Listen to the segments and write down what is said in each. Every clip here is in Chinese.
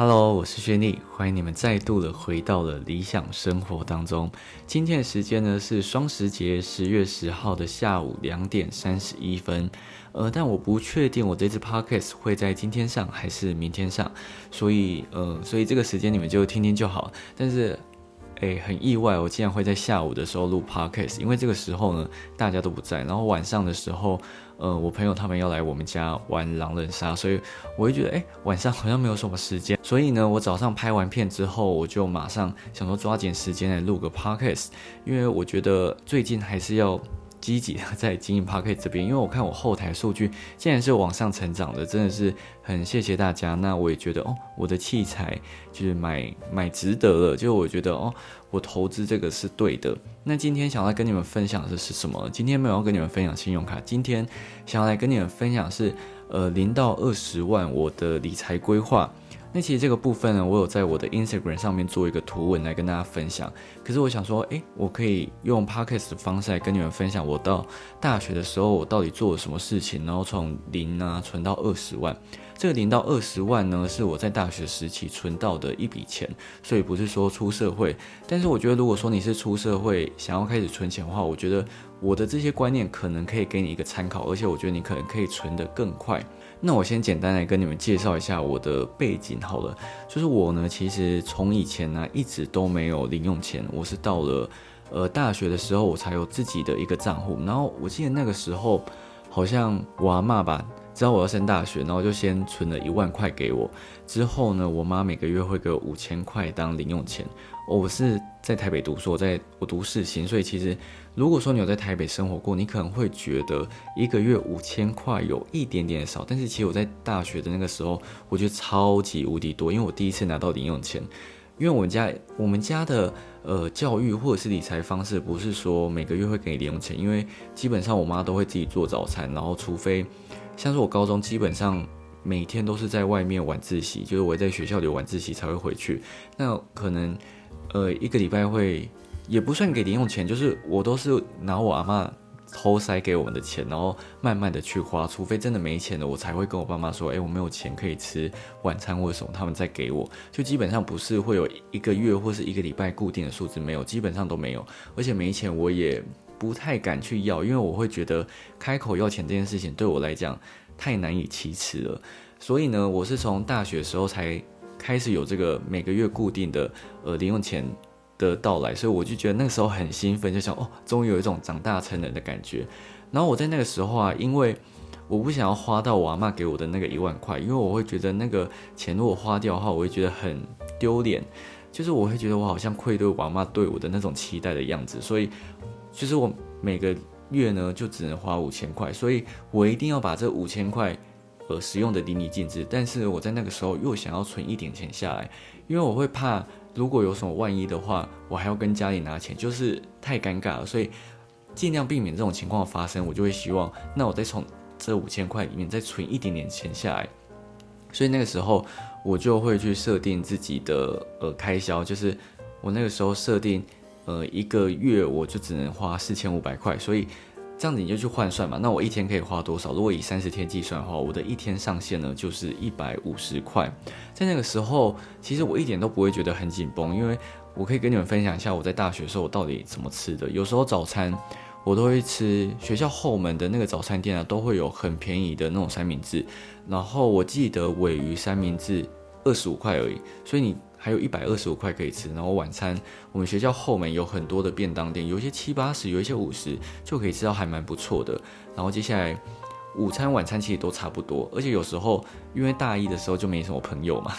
Hello，我是薛妮，欢迎你们再度的回到了理想生活当中。今天的时间呢是双十节十月十号的下午两点三十一分，呃，但我不确定我这次 podcast 会在今天上还是明天上，所以呃，所以这个时间你们就听听就好。但是，诶，很意外，我竟然会在下午的时候录 podcast，因为这个时候呢大家都不在，然后晚上的时候。呃，我朋友他们要来我们家玩狼人杀，所以我会觉得，哎，晚上好像没有什么时间，所以呢，我早上拍完片之后，我就马上想说抓紧时间来录个 podcast，因为我觉得最近还是要。积极的在经营 p a r k e t 这边，因为我看我后台数据竟然是往上成长的，真的是很谢谢大家。那我也觉得哦，我的器材就是买买值得了，就我觉得哦，我投资这个是对的。那今天想要跟你们分享的是什么？今天没有要跟你们分享信用卡，今天想要来跟你们分享是呃零到二十万我的理财规划。那其实这个部分呢，我有在我的 Instagram 上面做一个图文来跟大家分享。可是我想说，诶，我可以用 Podcast 的方式来跟你们分享，我到大学的时候我到底做了什么事情，然后从零啊存到二十万。这个零到二十万呢，是我在大学时期存到的一笔钱，所以不是说出社会。但是我觉得，如果说你是出社会想要开始存钱的话，我觉得我的这些观念可能可以给你一个参考，而且我觉得你可能可以存得更快。那我先简单来跟你们介绍一下我的背景好了，就是我呢，其实从以前呢一直都没有零用钱，我是到了呃大学的时候我才有自己的一个账户，然后我记得那个时候好像我阿妈吧。知道我要升大学，然后就先存了一万块给我。之后呢，我妈每个月会给我五千块当零用钱。我是在台北读书，我在我读世新，所以其实如果说你有在台北生活过，你可能会觉得一个月五千块有一点点少。但是其实我在大学的那个时候，我觉得超级无敌多，因为我第一次拿到零用钱。因为我们家我们家的呃教育或者是理财方式，不是说每个月会给你零用钱，因为基本上我妈都会自己做早餐，然后除非。像是我高中基本上每天都是在外面晚自习，就是我在学校里晚自习才会回去。那可能呃一个礼拜会也不算给零用钱，就是我都是拿我阿妈偷塞给我们的钱，然后慢慢的去花。除非真的没钱了，我才会跟我爸妈说，哎，我没有钱可以吃晚餐或者什么，他们再给我。就基本上不是会有一个月或是一个礼拜固定的数字，没有，基本上都没有。而且没钱我也。不太敢去要，因为我会觉得开口要钱这件事情对我来讲太难以启齿了。所以呢，我是从大学时候才开始有这个每个月固定的呃零用钱的到来，所以我就觉得那个时候很兴奋，就想哦，终于有一种长大成人的感觉。然后我在那个时候啊，因为我不想要花到我阿妈给我的那个一万块，因为我会觉得那个钱如果花掉的话，我会觉得很丢脸，就是我会觉得我好像愧对我阿妈对我的那种期待的样子，所以。就是我每个月呢，就只能花五千块，所以我一定要把这五千块，呃，使用的淋漓尽致。但是我在那个时候又想要存一点钱下来，因为我会怕如果有什么万一的话，我还要跟家里拿钱，就是太尴尬了。所以尽量避免这种情况发生，我就会希望，那我再从这五千块里面再存一点点钱下来。所以那个时候我就会去设定自己的呃开销，就是我那个时候设定。呃，一个月我就只能花四千五百块，所以这样子你就去换算嘛。那我一天可以花多少？如果以三十天计算的话，我的一天上限呢就是一百五十块。在那个时候，其实我一点都不会觉得很紧绷，因为我可以跟你们分享一下我在大学的时候我到底怎么吃的。有时候早餐我都会吃学校后门的那个早餐店啊，都会有很便宜的那种三明治。然后我记得尾鱼三明治二十五块而已，所以你。还有一百二十五块可以吃，然后晚餐我们学校后门有很多的便当店，有一些七八十，有一些五十，就可以吃到还蛮不错的。然后接下来午餐、晚餐其实都差不多，而且有时候因为大一的时候就没什么朋友嘛，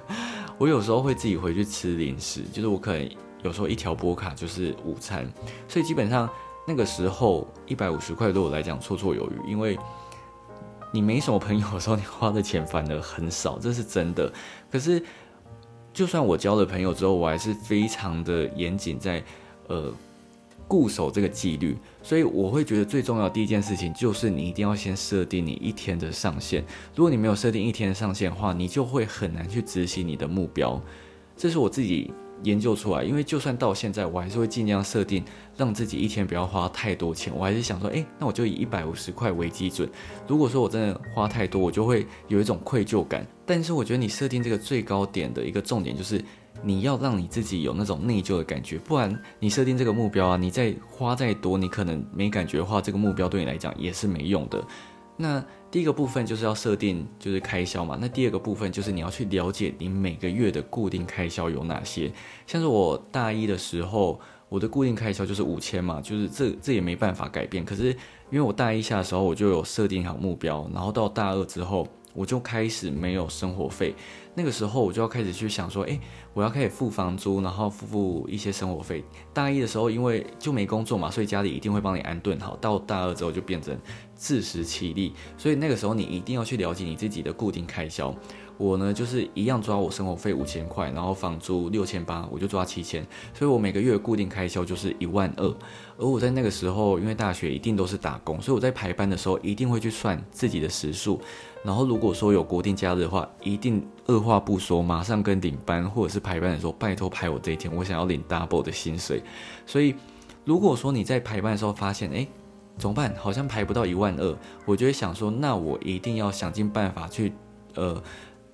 我有时候会自己回去吃零食，就是我可能有时候一条波卡就是午餐，所以基本上那个时候一百五十块对我来讲绰绰有余，因为你没什么朋友的时候，你花的钱反而很少，这是真的。可是。就算我交了朋友之后，我还是非常的严谨，在呃固守这个纪律。所以我会觉得最重要的第一件事情就是你一定要先设定你一天的上限。如果你没有设定一天的上限的话，你就会很难去执行你的目标。这是我自己研究出来，因为就算到现在，我还是会尽量设定让自己一天不要花太多钱。我还是想说，诶，那我就以一百五十块为基准。如果说我真的花太多，我就会有一种愧疚感。但是我觉得你设定这个最高点的一个重点就是。你要让你自己有那种内疚的感觉，不然你设定这个目标啊，你再花再多，你可能没感觉的话，这个目标对你来讲也是没用的。那第一个部分就是要设定就是开销嘛，那第二个部分就是你要去了解你每个月的固定开销有哪些。像是我大一的时候，我的固定开销就是五千嘛，就是这这也没办法改变。可是因为我大一下的时候我就有设定好目标，然后到大二之后。我就开始没有生活费，那个时候我就要开始去想说，诶，我要开始付房租，然后付付一些生活费。大一的时候，因为就没工作嘛，所以家里一定会帮你安顿好。到大二之后就变成自食其力，所以那个时候你一定要去了解你自己的固定开销。我呢，就是一样抓我生活费五千块，然后房租六千八，我就抓七千，所以我每个月固定开销就是一万二。而我在那个时候，因为大学一定都是打工，所以我在排班的时候一定会去算自己的时数，然后如果说有国定假日的话，一定二话不说，马上跟领班或者是排班的时候，拜托排我这一天，我想要领 double 的薪水。所以如果说你在排班的时候发现，哎，怎么办？好像排不到一万二，我就会想说，那我一定要想尽办法去，呃。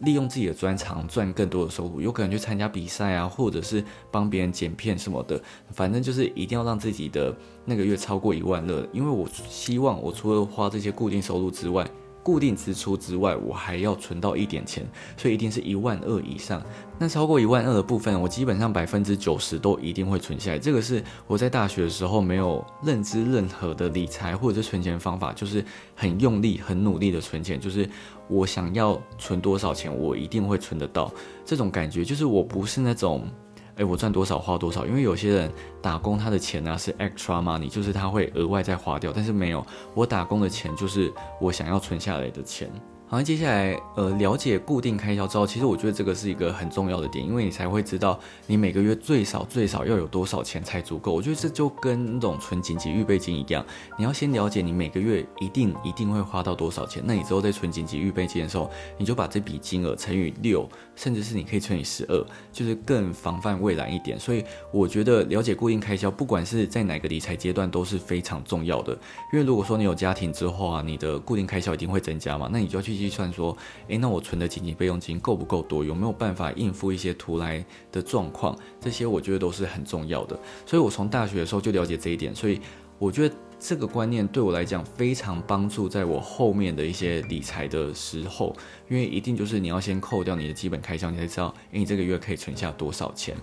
利用自己的专长赚更多的收入，有可能去参加比赛啊，或者是帮别人剪片什么的，反正就是一定要让自己的那个月超过一万乐，因为我希望我除了花这些固定收入之外。固定支出之外，我还要存到一点钱，所以一定是一万二以上。那超过一万二的部分，我基本上百分之九十都一定会存下来。这个是我在大学的时候没有认知任何的理财或者是存钱方法，就是很用力、很努力的存钱，就是我想要存多少钱，我一定会存得到。这种感觉就是我不是那种。哎，我赚多少花多少，因为有些人打工他的钱呢是 extra money，就是他会额外再花掉，但是没有，我打工的钱就是我想要存下来的钱。好，接下来呃了解固定开销之后，其实我觉得这个是一个很重要的点，因为你才会知道你每个月最少最少要有多少钱才足够。我觉得这就跟那种存紧急预备金一样，你要先了解你每个月一定一定会花到多少钱，那你之后在存紧急预备金的时候，你就把这笔金额乘以六，甚至是你可以乘以十二，就是更防范未来一点。所以我觉得了解固定开销，不管是在哪个理财阶段都是非常重要的。因为如果说你有家庭之后啊，你的固定开销一定会增加嘛，那你就要去。计算说，诶，那我存的紧急备用金够不够多？有没有办法应付一些突来的状况？这些我觉得都是很重要的。所以我从大学的时候就了解这一点，所以我觉得这个观念对我来讲非常帮助，在我后面的一些理财的时候，因为一定就是你要先扣掉你的基本开销，你才知道，诶，你这个月可以存下多少钱。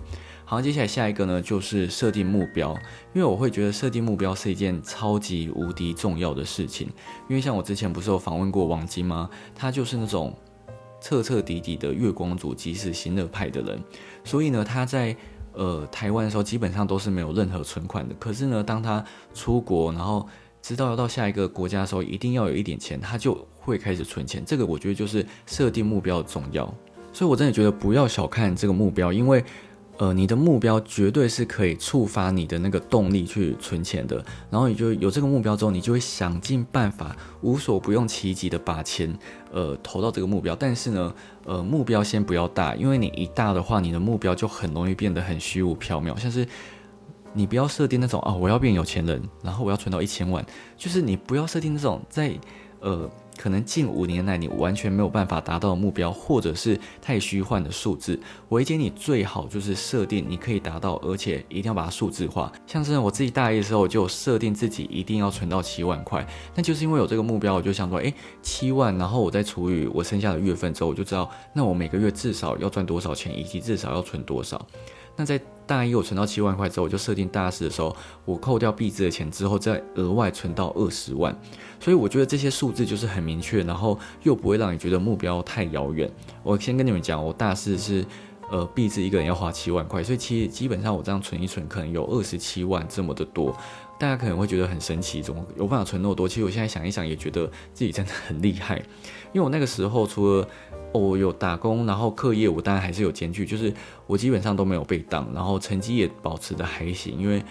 好，接下来下一个呢，就是设定目标。因为我会觉得设定目标是一件超级无敌重要的事情。因为像我之前不是有访问过王晶吗？他就是那种彻彻底底的月光族，即使行乐派的人。所以呢，他在呃台湾的时候基本上都是没有任何存款的。可是呢，当他出国，然后知道要到下一个国家的时候，一定要有一点钱，他就会开始存钱。这个我觉得就是设定目标的重要。所以我真的觉得不要小看这个目标，因为。呃，你的目标绝对是可以触发你的那个动力去存钱的，然后你就有这个目标之后，你就会想尽办法，无所不用其极的把钱呃投到这个目标。但是呢，呃，目标先不要大，因为你一大的话，你的目标就很容易变得很虚无缥缈。像是你不要设定那种啊，我要变有钱人，然后我要存到一千万，就是你不要设定那种在呃。可能近五年来你完全没有办法达到目标，或者是太虚幻的数字。我建议你最好就是设定你可以达到，而且一定要把它数字化。像是我自己大一的时候，我就设定自己一定要存到七万块。那就是因为有这个目标，我就想说，诶，七万，然后我再除以我剩下的月份之后，我就知道，那我每个月至少要赚多少钱，以及至少要存多少。那在大一我存到七万块之后，我就设定大四的时候，我扣掉币值的钱之后，再额外存到二十万。所以我觉得这些数字就是很明确，然后又不会让你觉得目标太遥远。我先跟你们讲，我大四是，呃，币资一个人要花七万块，所以其实基本上我这样存一存，可能有二十七万这么的多。大家可能会觉得很神奇，怎么有办法存那么多？其实我现在想一想，也觉得自己真的很厉害。因为我那个时候除了我有打工，然后课业我当然还是有兼具，就是我基本上都没有被当，然后成绩也保持的还行。因为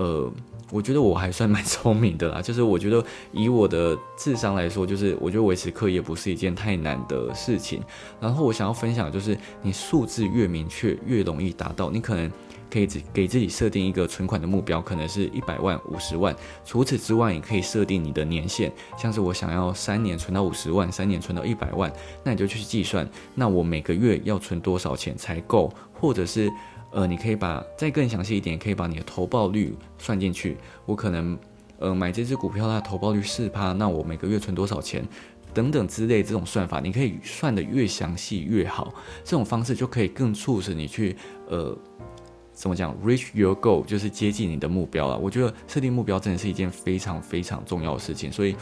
呃，我觉得我还算蛮 聪明的啦。就是我觉得以我的智商来说，就是我觉得维持课业不是一件太难的事情。然后我想要分享就是，你数字越明确，越容易达到。你可能。可以给自己设定一个存款的目标，可能是一百万、五十万。除此之外，也可以设定你的年限，像是我想要三年存到五十万，三年存到一百万，那你就去计算，那我每个月要存多少钱才够？或者是，呃，你可以把再更详细一点，可以把你的投报率算进去。我可能，呃，买这只股票它投报率四趴，那我每个月存多少钱？等等之类这种算法，你可以算的越详细越好。这种方式就可以更促使你去，呃。怎么讲？Reach your goal 就是接近你的目标了。我觉得设定目标真的是一件非常非常重要的事情。所以，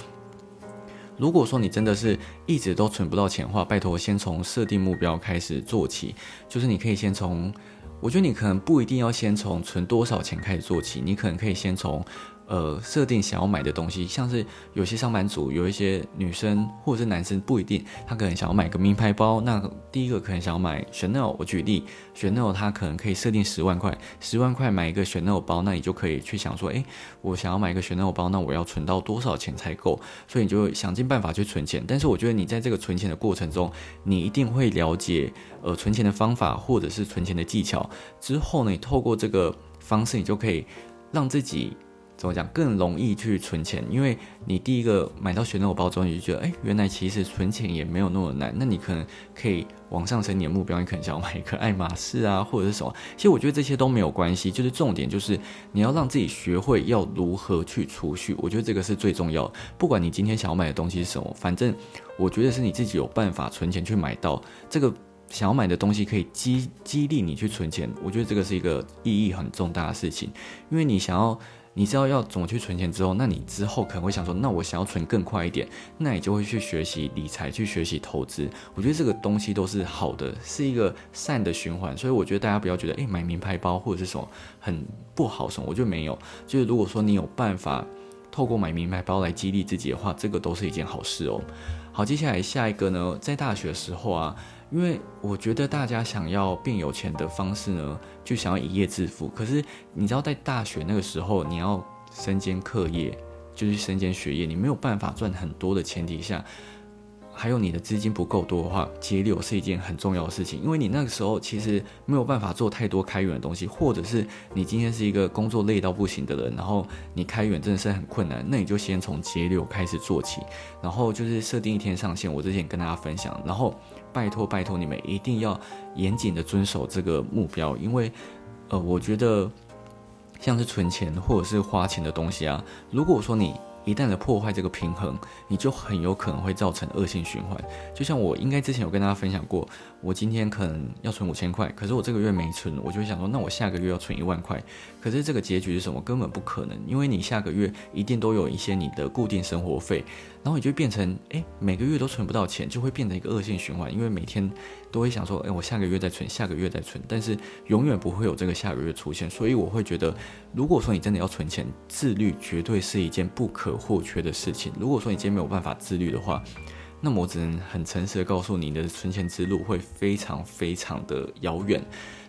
如果说你真的是一直都存不到钱的话，拜托先从设定目标开始做起。就是你可以先从，我觉得你可能不一定要先从存多少钱开始做起，你可能可以先从。呃，设定想要买的东西，像是有些上班族，有一些女生或者是男生，不一定，他可能想要买个名牌包。那第一个可能想要买 Chanel，我举例，Chanel 他可能可以设定十万块，十万块买一个 Chanel 包，那你就可以去想说，诶，我想要买一个 Chanel 包，那我要存到多少钱才够？所以你就想尽办法去存钱。但是我觉得你在这个存钱的过程中，你一定会了解呃存钱的方法或者是存钱的技巧。之后呢，你透过这个方式，你就可以让自己。怎么讲更容易去存钱？因为你第一个买到选那种包装，你就觉得，哎，原来其实存钱也没有那么难。那你可能可以往上升你的目标，你可能想要买一个爱马仕啊，或者是什么。其实我觉得这些都没有关系，就是重点就是你要让自己学会要如何去储蓄。我觉得这个是最重要。不管你今天想要买的东西是什么，反正我觉得是你自己有办法存钱去买到这个想要买的东西，可以激激励你去存钱。我觉得这个是一个意义很重大的事情，因为你想要。你知道要怎么去存钱之后，那你之后可能会想说，那我想要存更快一点，那你就会去学习理财，去学习投资。我觉得这个东西都是好的，是一个善的循环。所以我觉得大家不要觉得，诶，买名牌包或者是什么很不好什么，我就没有。就是如果说你有办法透过买名牌包来激励自己的话，这个都是一件好事哦。好，接下来下一个呢，在大学的时候啊。因为我觉得大家想要变有钱的方式呢，就想要一夜致富。可是你知道，在大学那个时候，你要身兼课业，就是身兼学业，你没有办法赚很多的前提下。还有你的资金不够多的话，节流是一件很重要的事情，因为你那个时候其实没有办法做太多开源的东西，或者是你今天是一个工作累到不行的人，然后你开源真的是很困难，那你就先从节流开始做起，然后就是设定一天上限，我之前跟大家分享，然后拜托拜托你们一定要严谨的遵守这个目标，因为呃，我觉得像是存钱或者是花钱的东西啊，如果说你一旦的破坏这个平衡，你就很有可能会造成恶性循环。就像我应该之前有跟大家分享过，我今天可能要存五千块，可是我这个月没存，我就想说，那我下个月要存一万块。可是这个结局是什么？根本不可能，因为你下个月一定都有一些你的固定生活费。然后你就变成，哎，每个月都存不到钱，就会变成一个恶性循环。因为每天都会想说，哎，我下个月再存，下个月再存，但是永远不会有这个下个月出现。所以我会觉得，如果说你真的要存钱，自律绝对是一件不可或缺的事情。如果说你今天没有办法自律的话，那么我只能很诚实的告诉你，你的存钱之路会非常非常的遥远。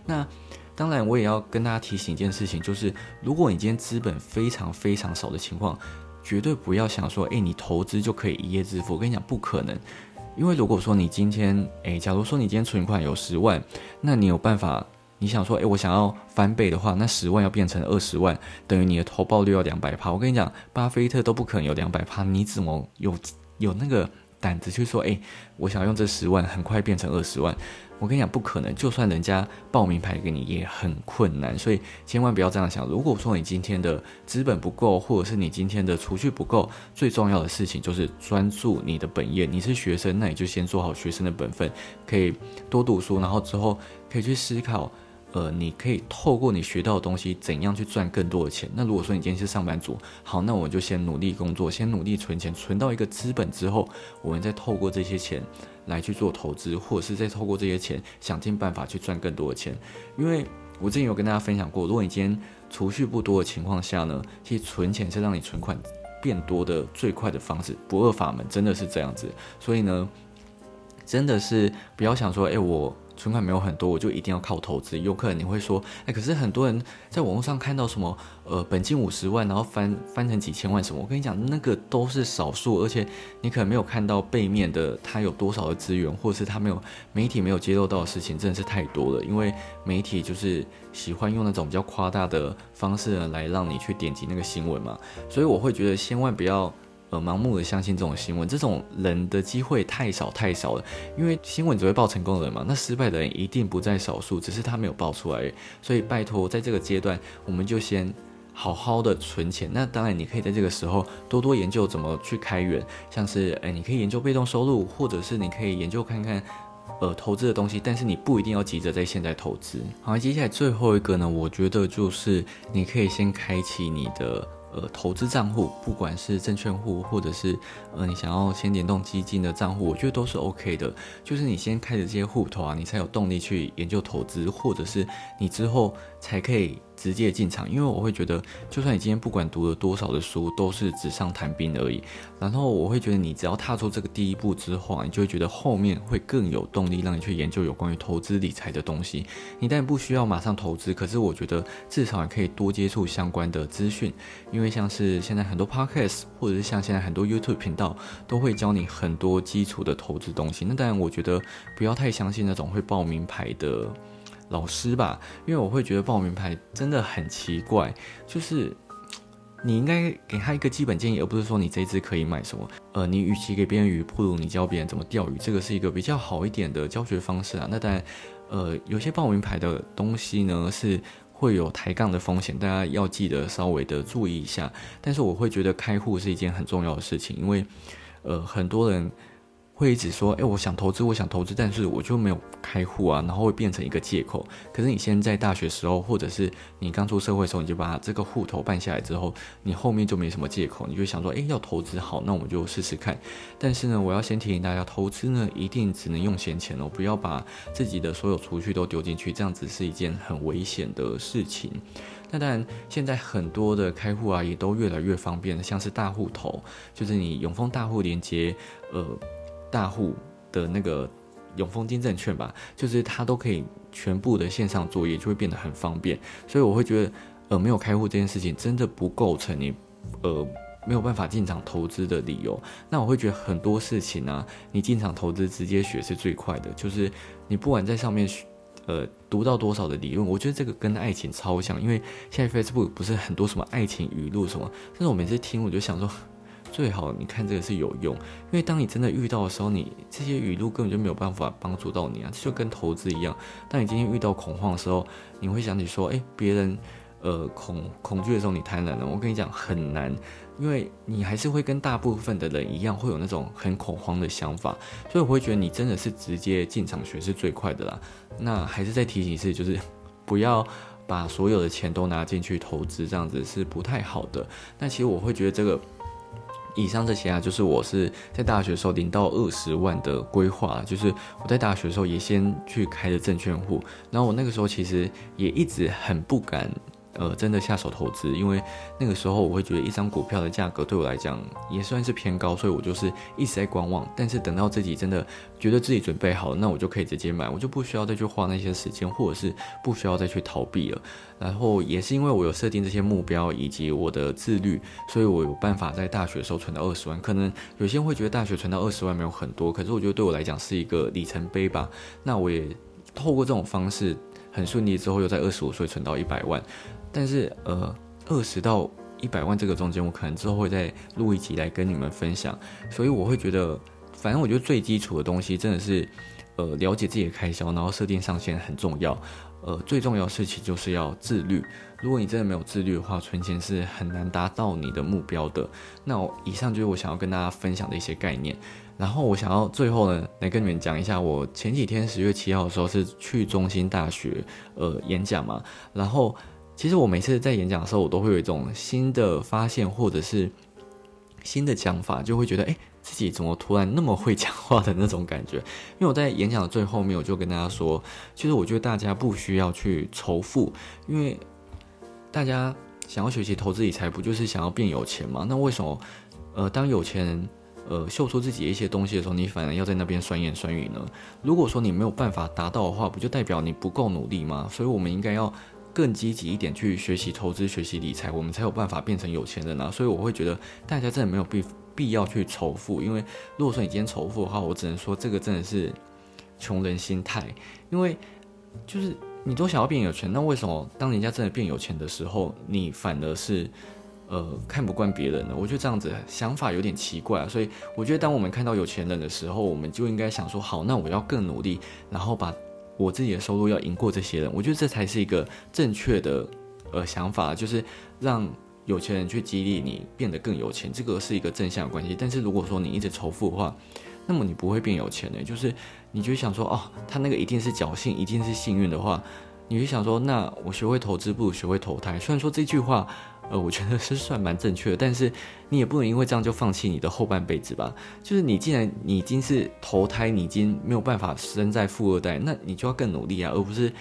那当然，我也要跟大家提醒一件事情，就是如果你今天资本非常非常少的情况，绝对不要想说，哎，你投资就可以一夜致富。我跟你讲，不可能。因为如果说你今天，哎，假如说你今天存款有十万，那你有办法？你想说，哎，我想要翻倍的话，那十万要变成二十万，等于你的投报率要两百趴。我跟你讲，巴菲特都不可能有两百趴，你怎么有有那个胆子去说，哎，我想用这十万很快变成二十万？我跟你讲，不可能。就算人家报名牌给你，也很困难。所以千万不要这样想。如果说你今天的资本不够，或者是你今天的储蓄不够，最重要的事情就是专注你的本业。你是学生，那你就先做好学生的本分，可以多读书，然后之后可以去思考。呃，你可以透过你学到的东西，怎样去赚更多的钱？那如果说你今天是上班族，好，那我就先努力工作，先努力存钱，存到一个资本之后，我们再透过这些钱来去做投资，或者是再透过这些钱想尽办法去赚更多的钱。因为我之前有跟大家分享过，如果你今天储蓄不多的情况下呢，其实存钱是让你存款变多的最快的方式，不二法门，真的是这样子。所以呢，真的是不要想说，哎，我。存款没有很多，我就一定要靠投资。有可能你会说，哎，可是很多人在网络上看到什么，呃，本金五十万，然后翻翻成几千万什么，我跟你讲，那个都是少数，而且你可能没有看到背面的他有多少的资源，或者是他没有媒体没有揭露到的事情，真的是太多了。因为媒体就是喜欢用那种比较夸大的方式呢，来让你去点击那个新闻嘛，所以我会觉得千万不要。呃，盲目的相信这种新闻，这种人的机会太少太少了。因为新闻只会报成功的人嘛，那失败的人一定不在少数，只是他没有报出来。所以拜托，在这个阶段，我们就先好好的存钱。那当然，你可以在这个时候多多研究怎么去开源，像是哎，你可以研究被动收入，或者是你可以研究看看呃投资的东西，但是你不一定要急着在现在投资。好，接下来最后一个呢，我觉得就是你可以先开启你的。呃，投资账户，不管是证券户，或者是呃，你想要先联动基金的账户，我觉得都是 OK 的。就是你先开始这些户头啊，你才有动力去研究投资，或者是你之后才可以。直接进场，因为我会觉得，就算你今天不管读了多少的书，都是纸上谈兵而已。然后我会觉得，你只要踏出这个第一步之后，你就会觉得后面会更有动力，让你去研究有关于投资理财的东西。你当然不需要马上投资，可是我觉得至少也可以多接触相关的资讯，因为像是现在很多 podcast，或者是像现在很多 YouTube 频道，都会教你很多基础的投资东西。那当然，我觉得不要太相信那种会报名牌的。老师吧，因为我会觉得报名牌真的很奇怪，就是你应该给他一个基本建议，而不是说你这只可以买什么。呃，你与其给别人鱼，不如你教别人怎么钓鱼，这个是一个比较好一点的教学方式啊。那当然，呃，有些报名牌的东西呢是会有抬杠的风险，大家要记得稍微的注意一下。但是我会觉得开户是一件很重要的事情，因为呃很多人。会一直说，哎，我想投资，我想投资，但是我就没有开户啊，然后会变成一个借口。可是你先在大学时候，或者是你刚出社会的时候，你就把这个户头办下来之后，你后面就没什么借口，你就想说，哎，要投资好，那我们就试试看。但是呢，我要先提醒大家，投资呢一定只能用闲钱哦，不要把自己的所有储蓄都丢进去，这样子是一件很危险的事情。那当然，现在很多的开户啊，也都越来越方便，像是大户头，就是你永丰大户连接，呃。大户的那个永丰金证券吧，就是它都可以全部的线上作业，就会变得很方便。所以我会觉得，呃，没有开户这件事情真的不构成你，呃，没有办法进场投资的理由。那我会觉得很多事情呢，你进场投资直接学是最快的。就是你不管在上面学，呃，读到多少的理论，我觉得这个跟爱情超像，因为现在 Facebook 不是很多什么爱情语录什么，但是我每次听我就想说。最好你看这个是有用，因为当你真的遇到的时候，你这些语录根本就没有办法帮助到你啊，这就跟投资一样。当你今天遇到恐慌的时候，你会想起说，哎，别人呃恐恐惧的时候你贪婪了，我跟你讲很难，因为你还是会跟大部分的人一样，会有那种很恐慌的想法，所以我会觉得你真的是直接进场学是最快的啦。那还是再提醒一次，就是不要把所有的钱都拿进去投资，这样子是不太好的。那其实我会觉得这个。以上这些啊，就是我是在大学时候零到二十万的规划，就是我在大学的时候也先去开的证券户，然后我那个时候其实也一直很不敢。呃，真的下手投资，因为那个时候我会觉得一张股票的价格对我来讲也算是偏高，所以我就是一直在观望。但是等到自己真的觉得自己准备好了，那我就可以直接买，我就不需要再去花那些时间，或者是不需要再去逃避了。然后也是因为我有设定这些目标以及我的自律，所以我有办法在大学的时候存到二十万。可能有些人会觉得大学存到二十万没有很多，可是我觉得对我来讲是一个里程碑吧。那我也透过这种方式很顺利之后，又在二十五岁存到一百万。但是，呃，二十到一百万这个中间，我可能之后会再录一集来跟你们分享。所以我会觉得，反正我觉得最基础的东西真的是，呃，了解自己的开销，然后设定上限很重要。呃，最重要的事情就是要自律。如果你真的没有自律的话，存钱是很难达到你的目标的。那以上就是我想要跟大家分享的一些概念。然后我想要最后呢，来跟你们讲一下，我前几天十月七号的时候是去中心大学呃演讲嘛，然后。其实我每次在演讲的时候，我都会有一种新的发现，或者是新的讲法，就会觉得，哎，自己怎么突然那么会讲话的那种感觉。因为我在演讲的最后面，我就跟大家说，其实我觉得大家不需要去仇富，因为大家想要学习投资理财，不就是想要变有钱吗？那为什么，呃，当有钱人呃秀出自己一些东西的时候，你反而要在那边酸言酸语呢？如果说你没有办法达到的话，不就代表你不够努力吗？所以我们应该要更积极一点去学习投资、学习理财，我们才有办法变成有钱人啊！所以我会觉得大家真的没有必必要去仇富，因为如果说你今天仇富的话，我只能说这个真的是穷人心态，因为就是你都想要变有钱，那为什么当人家真的变有钱的时候，你反而是？呃，看不惯别人的，我觉得这样子想法有点奇怪啊。所以我觉得，当我们看到有钱人的时候，我们就应该想说，好，那我要更努力，然后把我自己的收入要赢过这些人。我觉得这才是一个正确的呃想法，就是让有钱人去激励你变得更有钱，这个是一个正向关系。但是如果说你一直仇富的话，那么你不会变有钱的。就是你就想说，哦，他那个一定是侥幸，一定是幸运的话，你就想说，那我学会投资不如学会投胎。虽然说这句话。呃，我觉得是算蛮正确的，但是你也不能因为这样就放弃你的后半辈子吧。就是你既然你已经是投胎，你已经没有办法生在富二代，那你就要更努力啊，而不是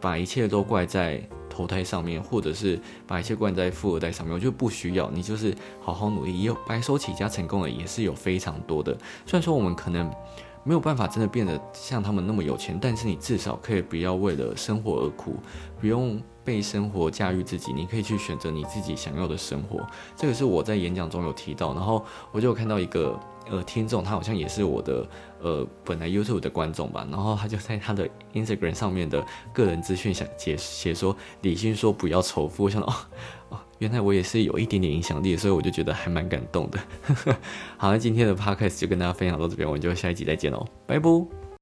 把一切都怪在投胎上面，或者是把一切怪在富二代上面。我觉得不需要，你就是好好努力。也有白手起家成功的也是有非常多的。虽然说我们可能没有办法真的变得像他们那么有钱，但是你至少可以不要为了生活而苦，不用。被生活驾驭自己，你可以去选择你自己想要的生活。这个是我在演讲中有提到，然后我就有看到一个呃听众，他好像也是我的呃本来 YouTube 的观众吧，然后他就在他的 Instagram 上面的个人资讯想解写说李迅说不要仇富，我想哦哦，原来我也是有一点点影响力，所以我就觉得还蛮感动的。好，那今天的 Podcast 就跟大家分享到这边，我们就下一集再见喽，拜拜。